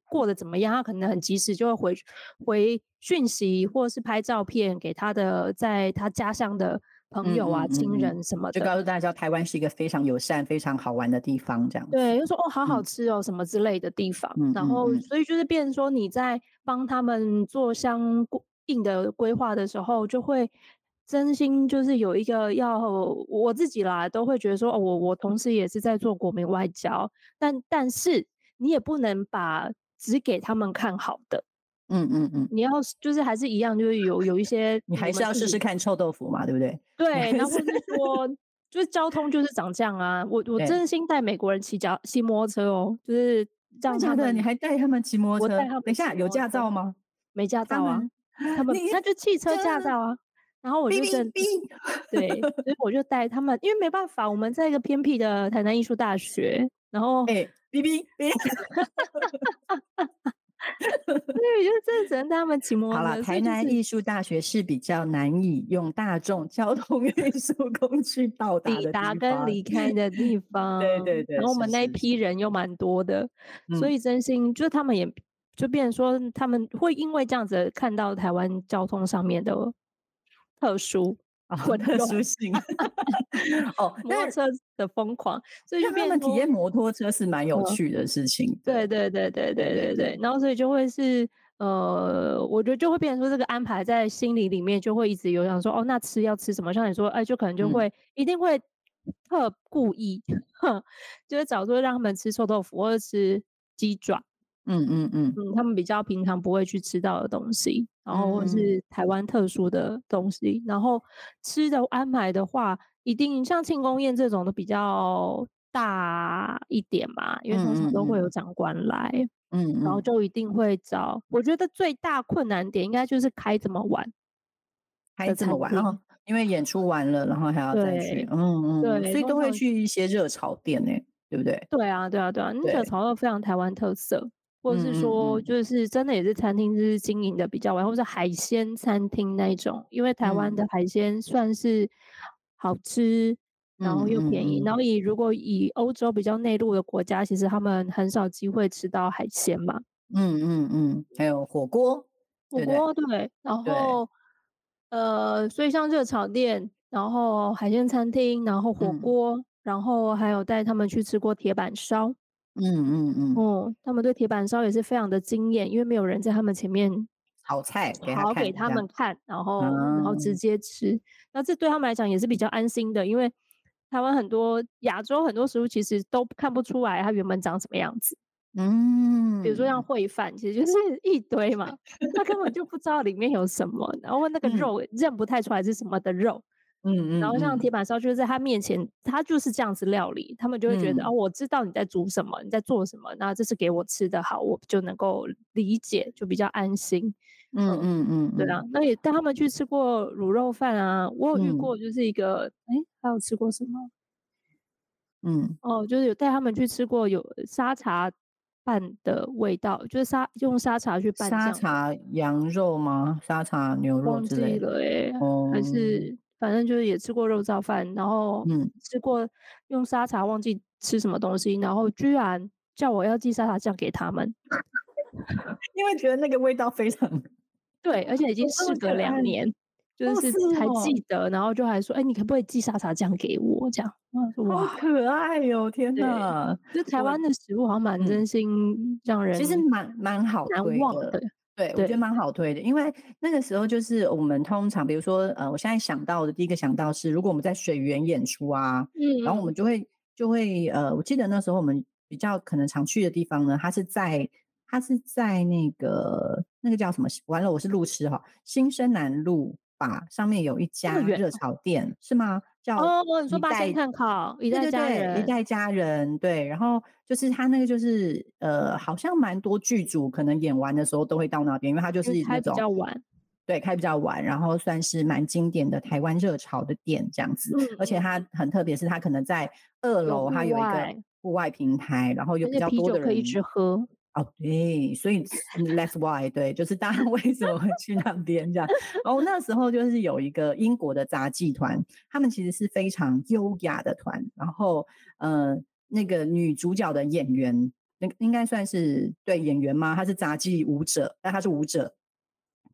Speaker 2: 过得怎么样？他可能很及时就会回回讯息，或者是拍照片给他的在他家乡的朋友啊、亲人什么的，
Speaker 1: 就告诉大家台湾是一个非常友善、非常好玩的地方。这样
Speaker 2: 对，就说哦，好好吃哦，什么之类的地方。然后，所以就是变成说你在帮他们做相应的规划的时候，就会真心就是有一个要我自己啦，都会觉得说哦，我我同时也是在做国民外交，但但是。你也不能把只给他们看好的，嗯嗯嗯，你要就是还是一样，就是有有一些，
Speaker 1: 你还是要试试看臭豆腐嘛，对不对？
Speaker 2: 对，然后是说，*laughs* 就是交通就是长这样啊，我我真心带美国人骑脚骑摩托车哦，就是这样
Speaker 1: 的，你还带他们骑摩托车？
Speaker 2: 等
Speaker 1: 一下，有驾照吗？
Speaker 2: 没驾照啊，他 *laughs* 们那就 *laughs* 汽车驾照啊，然后我就跟对，所以我就带他们，因为没办法，我们在一个偏僻的台南艺术大学，然后
Speaker 1: 哎。哔哔哔，*laughs*
Speaker 2: 对，就真的只能带他们骑摩托。
Speaker 1: 好了，台南艺术大学是比较难以用大众交通 *laughs* 运输工具到达
Speaker 2: 抵达跟离开的地方。
Speaker 1: 对对对。
Speaker 2: 然后我们那一批人又蛮多的，所以真心就是他们也就变成说，他们会因为这样子看到台湾交通上面的特殊。
Speaker 1: 啊，特殊 *laughs* 性 *laughs* *laughs*
Speaker 2: 哦，摩托车的疯狂，所以就变
Speaker 1: 成体验摩托车是蛮有趣的事情。
Speaker 2: 对对对对对对对，然后所以就会是呃，我觉得就会变成说这个安排在心里里面就会一直有想说哦，那吃要吃什么？像你说，哎，就可能就会一定会特故意，就是找说让他们吃臭豆腐或者吃鸡爪。嗯嗯嗯嗯，他们比较平常不会去吃到的东西，然后或是台湾特殊的东西，然后吃的安排的话，一定像庆功宴这种的比较大一点嘛，因为通常都会有长官来，嗯，然后就一定会找。我觉得最大困难点应该就是开这么晚，
Speaker 1: 开这么晚，因为演出完了，然后还要再去，嗯嗯，对，所以都会去一些热炒店呢，对不对？
Speaker 2: 对啊，对啊，对啊，那个炒肉非常台湾特色。或者是说，就是真的也是餐厅就是经营的比较完，或者海鲜餐厅那种，因为台湾的海鲜算是好吃，然后又便宜。然后以如果以欧洲比较内陆的国家，其实他们很少机会吃到海鲜嘛。
Speaker 1: 嗯嗯嗯，还有火锅，
Speaker 2: 火锅对。然后呃，所以像热炒店，然后海鲜餐厅，然后火锅，然后还有带他们去吃过铁板烧。嗯嗯嗯，哦，他们对铁板烧也是非常的惊艳，因为没有人在他们前面
Speaker 1: 炒菜，
Speaker 2: 好给他们看，然后然后直接吃。那这对他们来讲也是比较安心的，因为台湾很多亚洲很多食物其实都看不出来它原本长什么样子。嗯，比如说像烩饭，其实就是 *laughs* 一堆嘛，*laughs* 他根本就不知道里面有什么，然后那个肉认不太出来是什么的肉。嗯嗯。然后像铁板烧，就是在他面前，他就是这样子料理，他们就会觉得哦，我知道你在煮什么，你在做什么，那这是给我吃的好，我就能够理解，就比较安心。嗯嗯嗯，对啊。那也带他们去吃过卤肉饭啊，我有遇过，就是一个，哎，还有吃过什么？嗯，哦，就是有带他们去吃过有沙茶。拌的味道就是沙用沙茶去拌
Speaker 1: 沙茶羊肉吗？沙茶牛肉之类
Speaker 2: 的哎，还是反正就是也吃过肉燥饭，然后嗯吃过用沙茶忘记吃什么东西，然后居然叫我要寄沙茶酱给他们，*laughs*
Speaker 1: 因为觉得那个味道非常 *laughs*
Speaker 2: 对，而且已经事隔两年。就是还记得，然后就还说，哎，你可不可以寄沙茶酱给我？这样，
Speaker 1: 哇，好可爱哟！天哪，
Speaker 2: 就台湾的食物好像蛮真心，让人
Speaker 1: 其实蛮蛮好
Speaker 2: 难忘的。
Speaker 1: 对，我觉得蛮好推的，因为那个时候就是我们通常，比如说，呃，我现在想到的第一个想到是，如果我们在水源演出啊，嗯，然后我们就会就会，呃，我记得那时候我们比较可能常去的地方呢，它是在它是在那个那个叫什么？完了，我是路痴哈，新生南路。吧，上面有一家热炒店是吗？叫
Speaker 2: 哦，你说八仙炭烤一代家人，
Speaker 1: 一代家人对。然后就是他那个就是呃，好像蛮多剧组可能演完的时候都会到那边，因为他就是那种
Speaker 2: 比较晚，
Speaker 1: 对，开比较晚，然后算是蛮经典的台湾热潮的店这样子。而且它很特别，是它可能在二楼，它有一个户外平台，然后有比较多的人
Speaker 2: 可以一直喝。
Speaker 1: 哦，对，所以 that's why 对，就是大家 *laughs* 为什么会去那边这样。然后那时候就是有一个英国的杂技团，他们其实是非常优雅的团。然后，呃，那个女主角的演员，那应该算是对演员吗？她是杂技舞者，但她是舞者。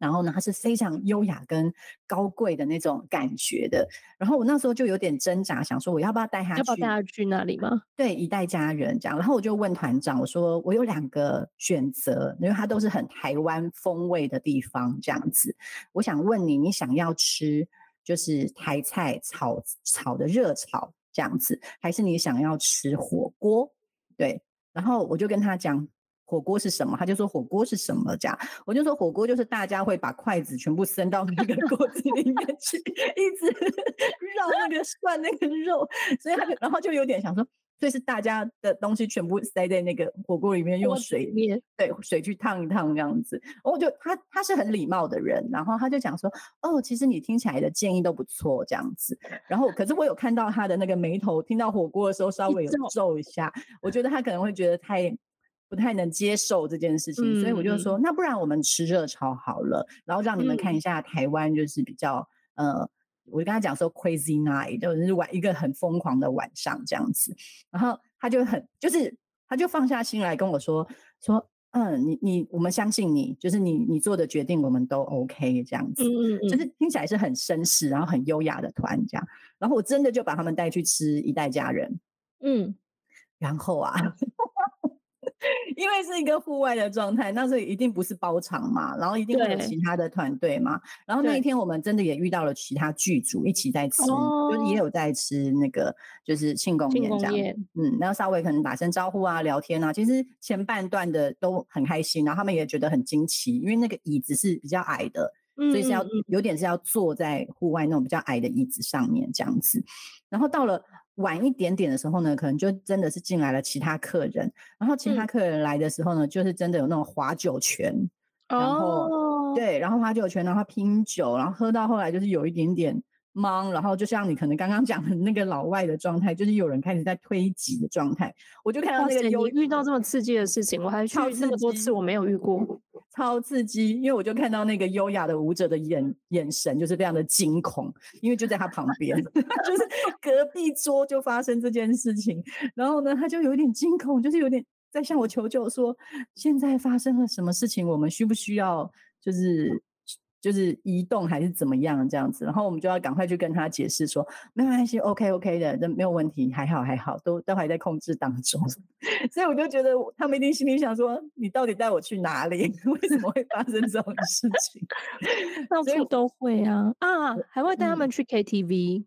Speaker 1: 然后呢，它是非常优雅跟高贵的那种感觉的。然后我那时候就有点挣扎，想说我要不要带他去？
Speaker 2: 要不要带他去那里吗？*laughs*
Speaker 1: 对，一代家人这样。然后我就问团长，我说我有两个选择，因为它都是很台湾风味的地方这样子。我想问你，你想要吃就是台菜炒炒的热炒这样子，还是你想要吃火锅？对。然后我就跟他讲。火锅是什么？他就说火锅是什么？这样我就说火锅就是大家会把筷子全部伸到那个锅子里面去，*laughs* 一直 *laughs* 绕那个涮那个肉，所以他就然后就有点想说，所以是大家的东西全部塞在那个火锅里面，用水面对水去烫一烫这样子。我就他他是很礼貌的人，然后他就讲说，哦，其实你听起来的建议都不错这样子。然后可是我有看到他的那个眉头，听到火锅的时候稍微有皱一下，我觉得他可能会觉得太。不太能接受这件事情，所以我就说，那不然我们吃热炒好了，然后让你们看一下台湾就是比较呃，我就跟他讲说 crazy night，就是晚一个很疯狂的晚上这样子，然后他就很就是他就放下心来跟我说说，嗯，你你我们相信你，就是你你做的决定我们都 OK 这样子，嗯嗯就是听起来是很绅士然后很优雅的团这样，然后我真的就把他们带去吃一代家人，嗯，然后啊。因为是一个户外的状态，那所以一定不是包场嘛，然后一定会有其他的团队嘛。然后那一天我们真的也遇到了其他剧组一起在吃，就是也有在吃那个就是庆功宴这样。嗯，然后稍微可能打声招呼啊、聊天啊，其实前半段的都很开心，然后他们也觉得很惊奇，因为那个椅子是比较矮的，所以是要有点是要坐在户外那种比较矮的椅子上面这样子。然后到了。晚一点点的时候呢，可能就真的是进来了其他客人，然后其他客人来的时候呢，就是真的有那种划酒泉，然后对，然后划酒泉，然后拼酒，然后喝到后来就是有一点点。忙，然后就像你可能刚刚讲的那个老外的状态，就是有人开始在推挤的状态，我就看到那个
Speaker 2: 有遇到这么刺激的事情，我还去那么多次，我没有遇过，
Speaker 1: 超刺激，因为我就看到那个优雅的舞者的眼眼神就是非常的惊恐，因为就在他旁边，*laughs* 就是隔壁桌就发生这件事情，然后呢，他就有点惊恐，就是有点在向我求救，说现在发生了什么事情，我们需不需要就是。就是移动还是怎么样这样子，然后我们就要赶快去跟他解释说，没关系，OK OK 的，这没有问题，还好还好，都都还在控制当中。*laughs* 所以我就觉得他们一定心里想说，你到底带我去哪里？*laughs* 为什么会发生这种事情？*laughs*
Speaker 2: 到处都会啊啊，还会带他们去 KTV。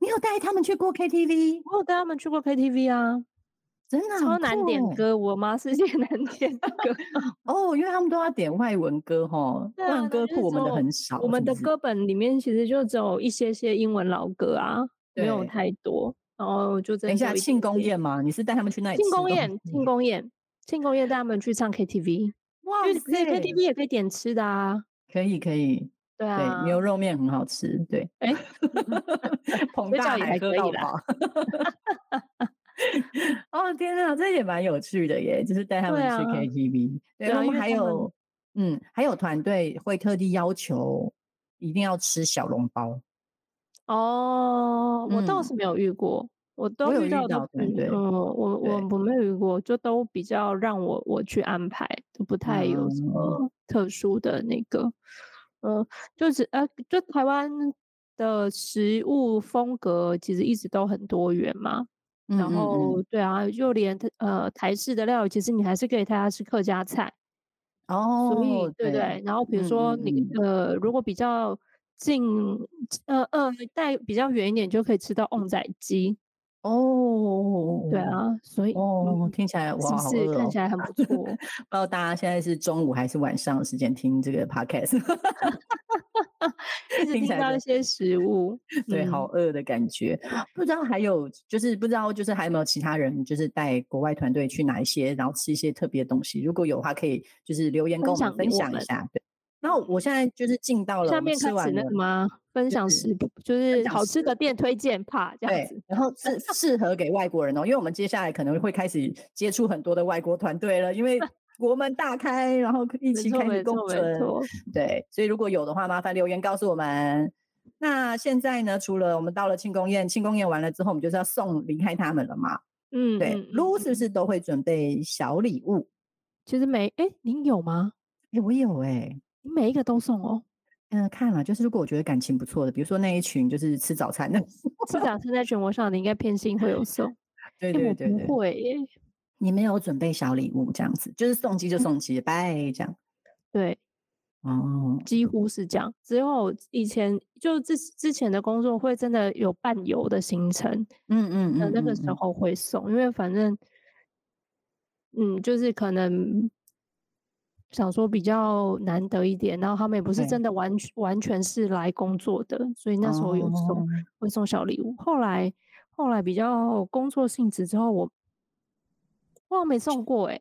Speaker 1: 你有带他们去过 KTV？
Speaker 2: 我有带他们去过 KTV 啊。
Speaker 1: 真的
Speaker 2: 超难点歌，我妈是 *laughs* 最难点歌 *laughs*
Speaker 1: 哦，因为他们都要点外文歌哈，外文歌库我们的很少，
Speaker 2: 我们的歌本里面其实就只有一些些英文老歌啊，没有太多。然后就
Speaker 1: 等一下庆功宴吗？你是带他们去那
Speaker 2: 庆功宴？庆功宴，庆功宴带他们去唱 KTV，哇，KTV 也可以点吃的啊，
Speaker 1: 可以可以，
Speaker 2: 对啊，
Speaker 1: 牛肉面很好吃，对，哎，*laughs* 捧大海喝到饱。*laughs* 哦天哪，这也蛮有趣的耶！就是带他们去 KTV，对，我们还有，嗯，还有团队会特地要求一定要吃小笼包。
Speaker 2: 哦，我倒是没有遇过，我都遇到的，嗯，我我我没有遇过，就都比较让我我去安排，都不太有什么特殊的那个，嗯，就是呃，就台湾的食物风格其实一直都很多元嘛。然后，对啊，就连呃台式的料理，其实你还是可以带他吃客家菜
Speaker 1: 哦。
Speaker 2: 所以，对对。然后，比如说你呃，如果比较近，呃呃，带比较远一点，就可以吃到旺仔鸡。
Speaker 1: 哦，
Speaker 2: 对啊，所以
Speaker 1: 哦，听起来哇，
Speaker 2: 是看起来很不错。*laughs* 不知
Speaker 1: 道大家现在是中午还是晚上时间听这个 podcast，*laughs*
Speaker 2: 一直 *laughs* 听到一些食物，
Speaker 1: 对，好饿的感觉。不知道还有就是不知道就是还有没有其他人就是带国外团队去哪一些，然后吃一些特别的东西。如果有的话，可以就是留言跟我们分享一下。对。然后我现在就是进到了
Speaker 2: 下面开始那个吗？分享食谱，就是好吃的店推荐，怕这样子。
Speaker 1: 然后适适合给外国人哦，因为我们接下来可能会开始接触很多的外国团队了，因为 *laughs* 国门大开，然后一起开始共存。对，所以如果有的话，麻烦留言告诉我们。那现在呢，除了我们到了庆功宴，庆功宴完了之后，我们就是要送离开他们了嘛？嗯，对。Lu 是不是都会准备小礼物？
Speaker 2: 其实没，哎，您有吗？
Speaker 1: 哎，我有哎。
Speaker 2: 你每一个都送哦，
Speaker 1: 嗯，看了，就是如果我觉得感情不错的，比如说那一群就是吃早餐的，*laughs*
Speaker 2: 吃早餐在全国上，你应该偏心会有送。
Speaker 1: 对对对
Speaker 2: 对，不会，
Speaker 1: 你没有准备小礼物这样子，就是送机就送机，拜这样。
Speaker 2: 对，
Speaker 1: 哦，
Speaker 2: 几乎是这样。只有以前就之之前的工作会真的有伴游的行程，
Speaker 1: 嗯嗯嗯，
Speaker 2: 那个时候会送，因为反正，嗯，就是可能。想说比较难得一点，然后他们也不是真的完全完全是来工作的，所以那时候有送会送小礼物。后来后来比较工作性质之后，我我没送过哎。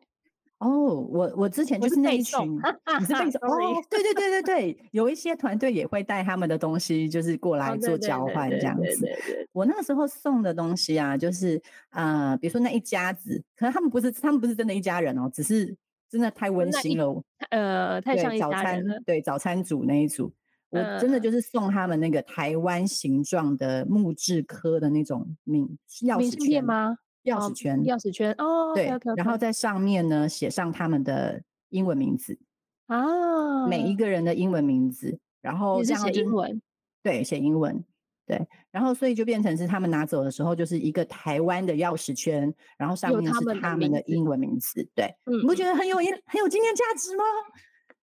Speaker 1: 哦，我我之前就是那一群，你是被 *laughs* 送哦？对对对对对，有一些团队也会带他们的东西，就是过来做交换这样子。我那时候送的东西啊，就是呃，比如说那一家子，可能他们不是他们不是真的一家人哦，只是。真的太温馨了，
Speaker 2: 呃，太像一
Speaker 1: 早餐对早餐组那一组，我真的就是送他们那个台湾形状的木质科的那种名钥匙圈
Speaker 2: 吗？
Speaker 1: 钥匙圈，
Speaker 2: 钥匙圈。哦，
Speaker 1: 对，然后在上面呢写上他们的英文名字
Speaker 2: 啊，
Speaker 1: 每一。个人的英文名字，然后
Speaker 2: 这样写英文，
Speaker 1: 对，写英文。对，然后所以就变成是他们拿走的时候，就是一个台湾的钥匙圈，然后上面是他们的英文名字。对，你不觉得很有很有纪念价值吗？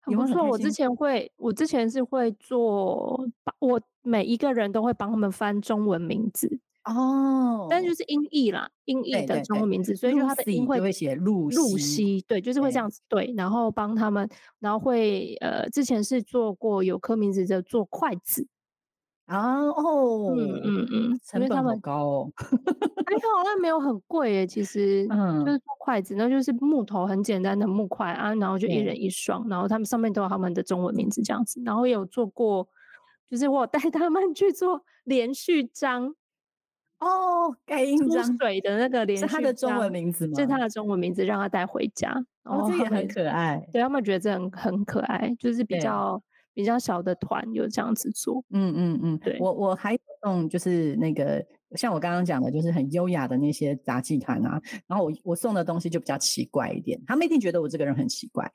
Speaker 2: 很不错。我之前会，我之前是会做，我每一个人都会帮他们翻中文名字
Speaker 1: 哦，
Speaker 2: 但就是音译啦，音译的中文名字，所以就他的音
Speaker 1: 会写露露
Speaker 2: 西，对，就是会这样子对，然后帮他们，然后会呃，之前是做过有颗名字的做筷子。
Speaker 1: 啊哦，
Speaker 2: 嗯嗯嗯，
Speaker 1: 成本好高哦，
Speaker 2: 还好，那没有很贵耶，其实，嗯，就是做筷子，那就是木头很简单的木筷啊，然后就一人一双，然后他们上面都有他们的中文名字这样子，然后也有做过，就是我带他们去做连续章，
Speaker 1: 哦，盖印章
Speaker 2: 水的那个连续，
Speaker 1: 是他的中文名字吗？
Speaker 2: 是他的中文名字，让他带回家，
Speaker 1: 哦，这也很可爱，
Speaker 2: 对他们觉得这很很可爱，就是比较。比较小的团有这样子做，
Speaker 1: 嗯嗯嗯，
Speaker 2: 对
Speaker 1: 我我还送就是那个像我刚刚讲的，就是很优雅的那些杂技团啊，然后我我送的东西就比较奇怪一点，他们一定觉得我这个人很奇怪，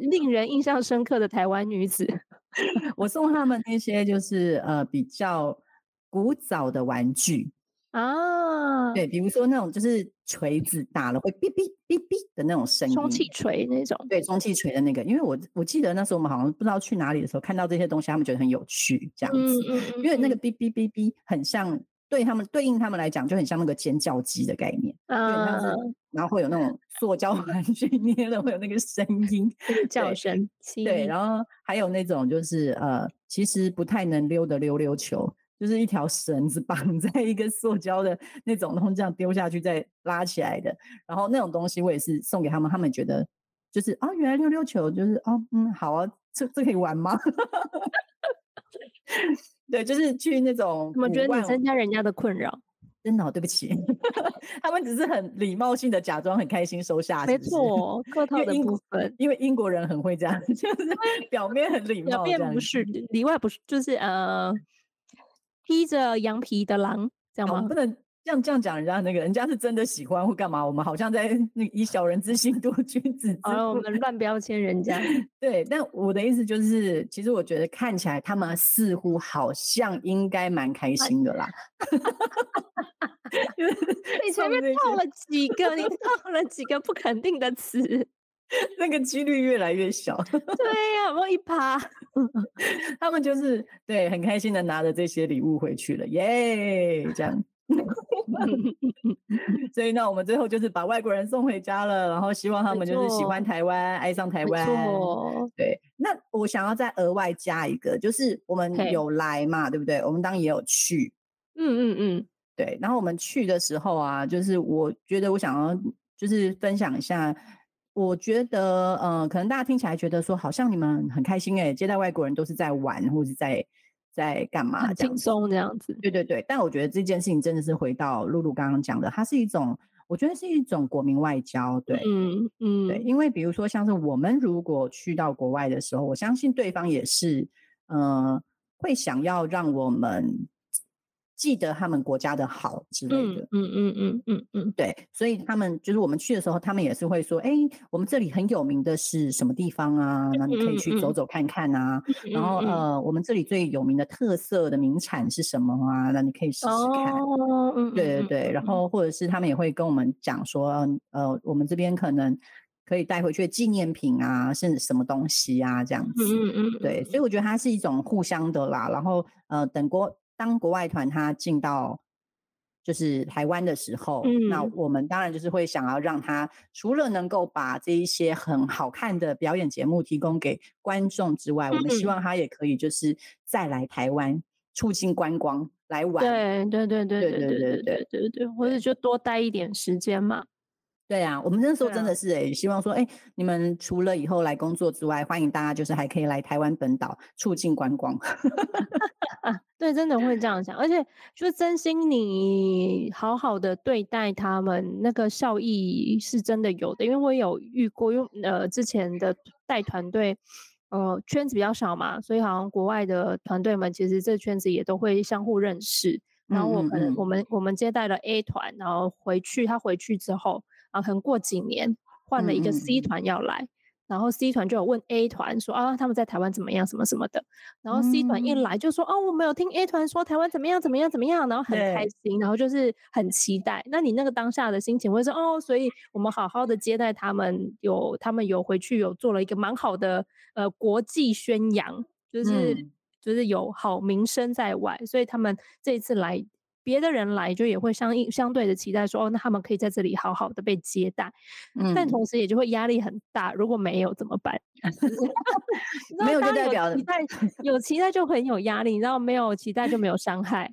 Speaker 2: 令人印象深刻的台湾女子。*laughs*
Speaker 1: 我送他们那些就是呃比较古早的玩具。啊，对，比如说那种就是锤子打了会哔哔哔哔的那种声音，
Speaker 2: 充气锤那种，
Speaker 1: 对，充气锤的那个，因为我我记得那时候我们好像不知道去哪里的时候看到这些东西，他们觉得很有趣，这样子，嗯嗯，因为那个哔哔哔哔很像对他们对应他们来讲就很像那个尖叫机的概念，啊，然后会有那种塑胶玩具 *laughs* 捏了会有那个声音
Speaker 2: 叫声，
Speaker 1: 对，然后还有那种就是呃，其实不太能溜的溜溜球。就是一条绳子绑 *laughs* 在一个塑胶的那种，然后这样丢下去再拉起来的。然后那种东西我也是送给他们，他们觉得就是啊，原来溜溜球就是哦，嗯，好啊，这这可以玩吗？*laughs* 对，就是去那种。
Speaker 2: 我觉得你增加人家的困扰，
Speaker 1: 真的对不起。*laughs* 他们只是很礼貌性的假装很开心收下。
Speaker 2: 没错，客套的部分，
Speaker 1: 因为英国人很会这样，就是表面很礼貌，
Speaker 2: 表面不是，里外不是，就是呃。披着羊皮的狼，这样吗？
Speaker 1: 不能这样这样讲，人家那个人家是真的喜欢或干嘛？我们好像在那以小人之心度君子之腹，
Speaker 2: 我们乱标签人家。*laughs*
Speaker 1: 对，但我的意思就是，其实我觉得看起来他们似乎好像应该蛮开心的啦。*laughs*
Speaker 2: 你前面套了几个？你套了几个不肯定的词？
Speaker 1: 那个几率越来越小。*laughs*
Speaker 2: 对呀，我一趴，*laughs*
Speaker 1: 他们就是对很开心的拿着这些礼物回去了，耶！这样，*laughs* 所以呢，我们最后就是把外国人送回家了，然后希望他们就是喜欢台湾，爱上台湾。对，那我想要再额外加一个，就是我们有来嘛，对不对？我们当然也有去。嗯嗯嗯，对。然后我们去的时候啊，就是我觉得我想要就是分享一下。我觉得，呃，可能大家听起来觉得说，好像你们很开心哎，接待外国人都是在玩或者在在干嘛，
Speaker 2: 很轻松这样子。
Speaker 1: 对对对，但我觉得这件事情真的是回到露露刚刚讲的，它是一种，我觉得是一种国民外交。对，嗯嗯，对，因为比如说像是我们如果去到国外的时候，我相信对方也是，呃，会想要让我们。记得他们国家的好之类的，嗯嗯嗯嗯嗯，对，所以他们就是我们去的时候，他们也是会说，哎，我们这里很有名的是什么地方啊？那你可以去走走看看啊。然后呃，我们这里最有名的特色的名产是什么啊？那你可以试试看。对对对，然后或者是他们也会跟我们讲说，呃，我们这边可能可以带回去的纪念品啊，是什么东西啊？这样子。嗯嗯嗯。对，所以我觉得它是一种互相的啦。然后呃，等过。当国外团他进到就是台湾的时候，那我们当然就是会想要让他除了能够把这一些很好看的表演节目提供给观众之外，我们希望他也可以就是再来台湾促进观光来玩。
Speaker 2: 对对对对对对对对对对，或者就多待一点时间嘛。
Speaker 1: 对啊，我们那时候真的是哎，希望说哎，你们除了以后来工作之外，欢迎大家就是还可以来台湾本岛促进观光。*laughs*
Speaker 2: 对，真的会这样想，而且就真心你好好的对待他们，那个效益是真的有的。因为我有遇过，因为呃之前的带团队，呃圈子比较小嘛，所以好像国外的团队们其实这圈子也都会相互认识。然后我们我们我们接待了 A 团，然后回去他回去之后。啊，可能过几年换了一个 C 团要来，然后 C 团就有问 A 团说啊，他们在台湾怎么样，什么什么的。然后 C 团一来就说哦，我没有听 A 团说台湾怎么样，怎么样，怎么样，然后很开心，然后就是很期待。那你那个当下的心情会说哦，所以我们好好的接待他们，有他们有回去有做了一个蛮好的呃国际宣扬，就是就是有好名声在外，所以他们这一次来。别的人来就也会相应相对的期待说哦，那他们可以在这里好好的被接待，但同时也就会压力很大。如果没有怎么办？*laughs*
Speaker 1: 没有就代表
Speaker 2: 期待，有期待就很有压力，然后没有期待就没有伤害。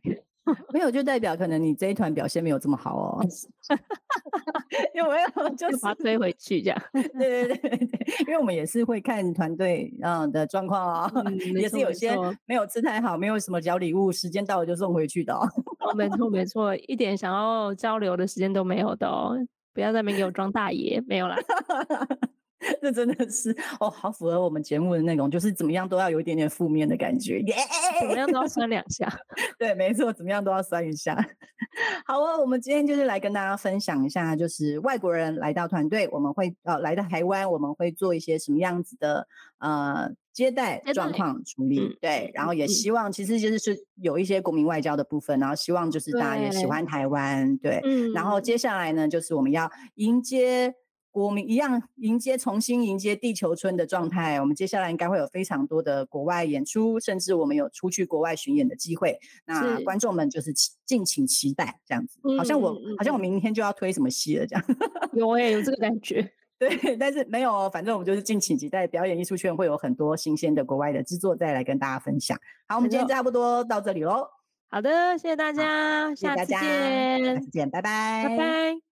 Speaker 1: 没有就代表可能你这一团表现没有这么好哦，*laughs* 有没有？*laughs* 就是
Speaker 2: 把推回去这样。
Speaker 1: 对 *laughs* 对对对，因为我们也是会看团队嗯的状况哦，也是有些没有吃太好，没有什么小礼物，时间到了就送回去的哦。
Speaker 2: 没错没错，一点想要交流的时间都没有的哦，不要在那边给我装大爷，没有啦。*laughs*
Speaker 1: 这真的是哦，好符合我们节目的内容，就是怎么样都要有一点点负面的感觉，耶，*laughs*
Speaker 2: 怎么样都要酸两下。*laughs*
Speaker 1: 对，没错，怎么样都要酸一下。好啊，我们今天就是来跟大家分享一下，就是外国人来到团队，我们会呃来到台湾，我们会做一些什么样子的呃接待状况处理。对，然后也希望其实就是是有一些国民外交的部分，然后希望就是大家也喜欢台湾。对，然后接下来呢，就是我们要迎接。国民一样迎接重新迎接地球村的状态，我们接下来应该会有非常多的国外演出，甚至我们有出去国外巡演的机会。那观众们就是敬请期待这样子。好像我好像我明天就要推什么戏了这样。*laughs*
Speaker 2: 有哎，有这个感觉。*laughs*
Speaker 1: 对，但是没有哦，反正我们就是敬请期待，表演艺术圈会有很多新鲜的国外的制作再来跟大家分享。好，我们今天差不多到这里喽。
Speaker 2: 好的，谢谢大家，下次见，
Speaker 1: 下次见，拜拜，
Speaker 2: 拜拜。